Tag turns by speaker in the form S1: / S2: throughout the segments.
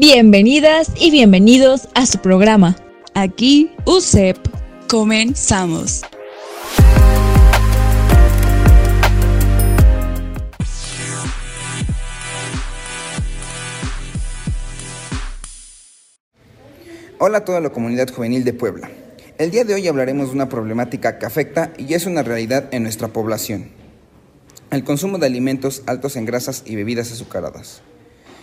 S1: Bienvenidas y bienvenidos a su programa. Aquí USEP.
S2: Comenzamos.
S3: Hola a toda la comunidad juvenil de Puebla. El día de hoy hablaremos de una problemática que afecta y es una realidad en nuestra población. El consumo de alimentos altos en grasas y bebidas azucaradas.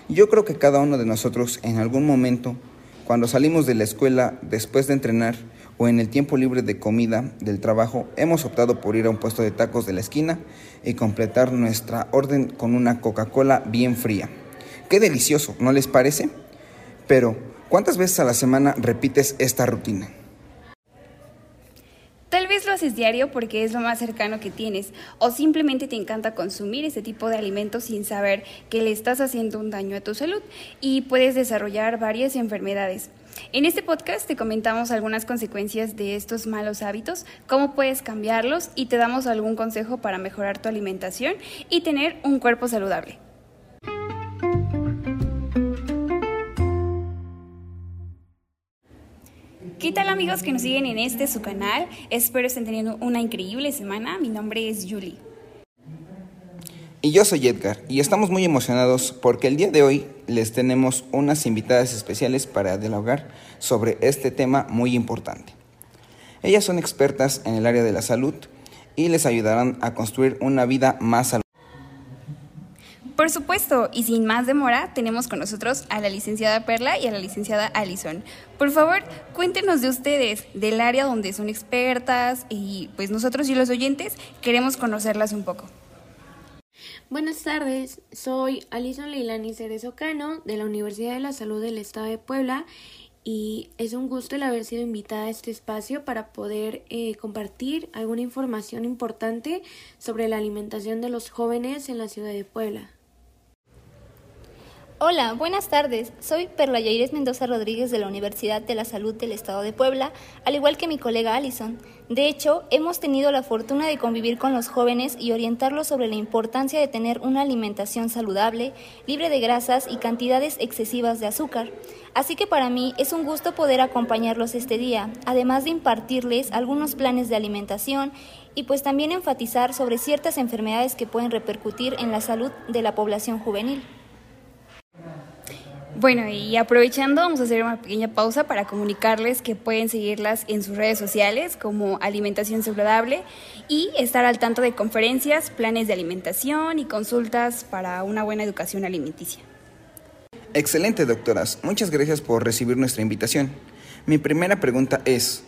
S3: Yo creo que cada uno de nosotros en algún momento, cuando salimos de la escuela después de entrenar o en el tiempo libre de comida del trabajo, hemos optado por ir a un puesto de tacos de la esquina y completar nuestra orden con una Coca-Cola bien fría. Qué delicioso, ¿no les parece? Pero, ¿cuántas veces a la semana repites esta rutina?
S4: Haces diario porque es lo más cercano que tienes o simplemente te encanta consumir ese tipo de alimentos sin saber que le estás haciendo un daño a tu salud y puedes desarrollar varias enfermedades. En este podcast te comentamos algunas consecuencias de estos malos hábitos, cómo puedes cambiarlos y te damos algún consejo para mejorar tu alimentación y tener un cuerpo saludable. ¿Qué tal amigos que nos siguen en este su canal? Espero estén teniendo una increíble semana. Mi nombre es Julie.
S3: Y yo soy Edgar y estamos muy emocionados porque el día de hoy les tenemos unas invitadas especiales para dialogar sobre este tema muy importante. Ellas son expertas en el área de la salud y les ayudarán a construir una vida más saludable.
S4: Por supuesto, y sin más demora, tenemos con nosotros a la licenciada Perla y a la licenciada Allison. Por favor, cuéntenos de ustedes, del área donde son expertas y pues nosotros y los oyentes queremos conocerlas un poco.
S5: Buenas tardes, soy Alison Leilani Cerezo Cano de la Universidad de la Salud del Estado de Puebla y es un gusto el haber sido invitada a este espacio para poder eh, compartir alguna información importante sobre la alimentación de los jóvenes en la ciudad de Puebla.
S6: Hola, buenas tardes. Soy Perla Yaires Mendoza Rodríguez de la Universidad de la Salud del Estado de Puebla, al igual que mi colega Allison. De hecho, hemos tenido la fortuna de convivir con los jóvenes y orientarlos sobre la importancia de tener una alimentación saludable, libre de grasas y cantidades excesivas de azúcar. Así que para mí es un gusto poder acompañarlos este día, además de impartirles algunos planes de alimentación y pues también enfatizar sobre ciertas enfermedades que pueden repercutir en la salud de la población juvenil.
S4: Bueno, y aprovechando, vamos a hacer una pequeña pausa para comunicarles que pueden seguirlas en sus redes sociales como Alimentación Saludable y estar al tanto de conferencias, planes de alimentación y consultas para una buena educación alimenticia.
S3: Excelente, doctoras. Muchas gracias por recibir nuestra invitación. Mi primera pregunta es,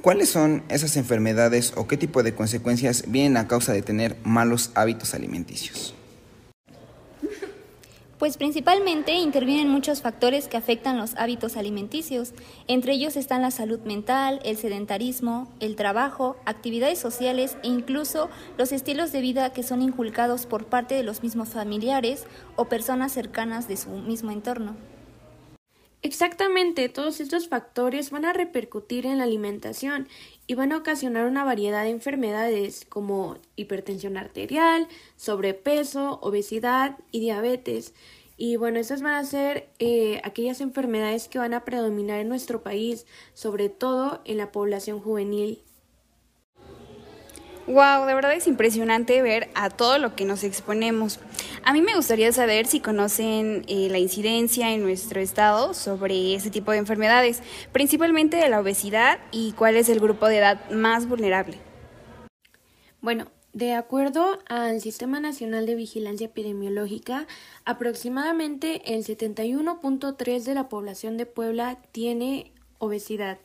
S3: ¿cuáles son esas enfermedades o qué tipo de consecuencias vienen a causa de tener malos hábitos alimenticios?
S6: Pues principalmente intervienen muchos factores que afectan los hábitos alimenticios. Entre ellos están la salud mental, el sedentarismo, el trabajo, actividades sociales e incluso los estilos de vida que son inculcados por parte de los mismos familiares o personas cercanas de su mismo entorno.
S5: Exactamente, todos estos factores van a repercutir en la alimentación y van a ocasionar una variedad de enfermedades como hipertensión arterial, sobrepeso, obesidad y diabetes. Y bueno, estas van a ser eh, aquellas enfermedades que van a predominar en nuestro país, sobre todo en la población juvenil
S4: Wow, de verdad es impresionante ver a todo lo que nos exponemos. A mí me gustaría saber si conocen eh, la incidencia en nuestro estado sobre ese tipo de enfermedades, principalmente de la obesidad y cuál es el grupo de edad más vulnerable.
S5: Bueno, de acuerdo al Sistema Nacional de Vigilancia Epidemiológica, aproximadamente el 71.3 de la población de Puebla tiene obesidad.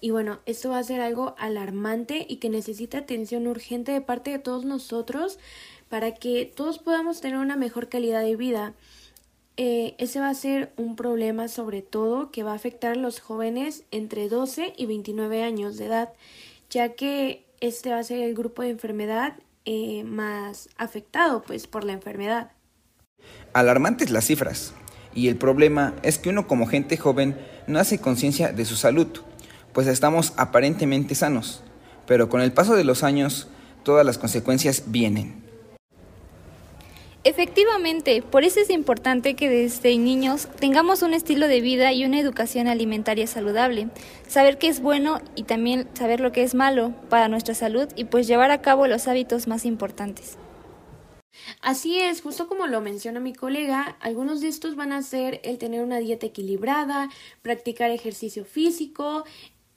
S5: Y bueno, esto va a ser algo alarmante y que necesita atención urgente de parte de todos nosotros para que todos podamos tener una mejor calidad de vida. Eh, ese va a ser un problema sobre todo que va a afectar a los jóvenes entre 12 y 29 años de edad, ya que este va a ser el grupo de enfermedad eh, más afectado pues por la enfermedad.
S3: Alarmantes las cifras. Y el problema es que uno como gente joven no hace conciencia de su salud pues estamos aparentemente sanos, pero con el paso de los años todas las consecuencias vienen.
S6: Efectivamente, por eso es importante que desde niños tengamos un estilo de vida y una educación alimentaria saludable, saber qué es bueno y también saber lo que es malo para nuestra salud y pues llevar a cabo los hábitos más importantes.
S5: Así es, justo como lo menciona mi colega, algunos de estos van a ser el tener una dieta equilibrada, practicar ejercicio físico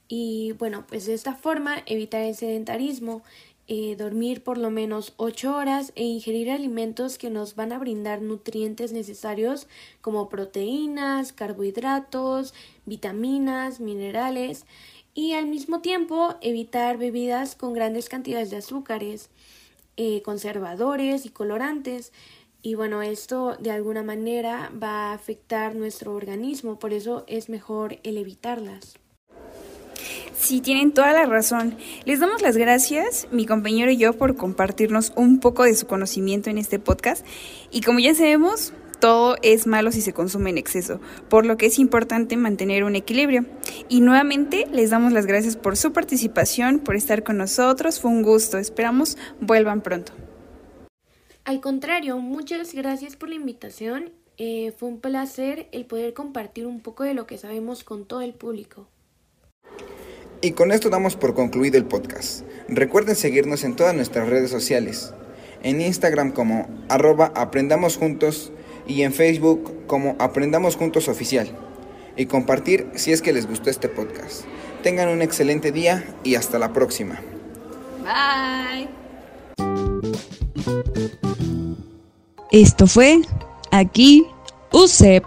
S5: y bueno, pues de esta forma evitar el sedentarismo. Eh, dormir por lo menos 8 horas e ingerir alimentos que nos van a brindar nutrientes necesarios como proteínas, carbohidratos, vitaminas, minerales y al mismo tiempo evitar bebidas con grandes cantidades de azúcares, eh, conservadores y colorantes. Y bueno, esto de alguna manera va a afectar nuestro organismo, por eso es mejor el evitarlas.
S4: Sí, tienen toda la razón. Les damos las gracias, mi compañero y yo, por compartirnos un poco de su conocimiento en este podcast. Y como ya sabemos, todo es malo si se consume en exceso, por lo que es importante mantener un equilibrio. Y nuevamente les damos las gracias por su participación, por estar con nosotros. Fue un gusto. Esperamos vuelvan pronto.
S5: Al contrario, muchas gracias por la invitación. Eh, fue un placer el poder compartir un poco de lo que sabemos con todo el público.
S3: Y con esto damos por concluido el podcast. Recuerden seguirnos en todas nuestras redes sociales. En Instagram como arroba aprendamos juntos y en Facebook como aprendamos juntos oficial. Y compartir si es que les gustó este podcast. Tengan un excelente día y hasta la próxima.
S4: Bye.
S1: Esto fue aquí USEP.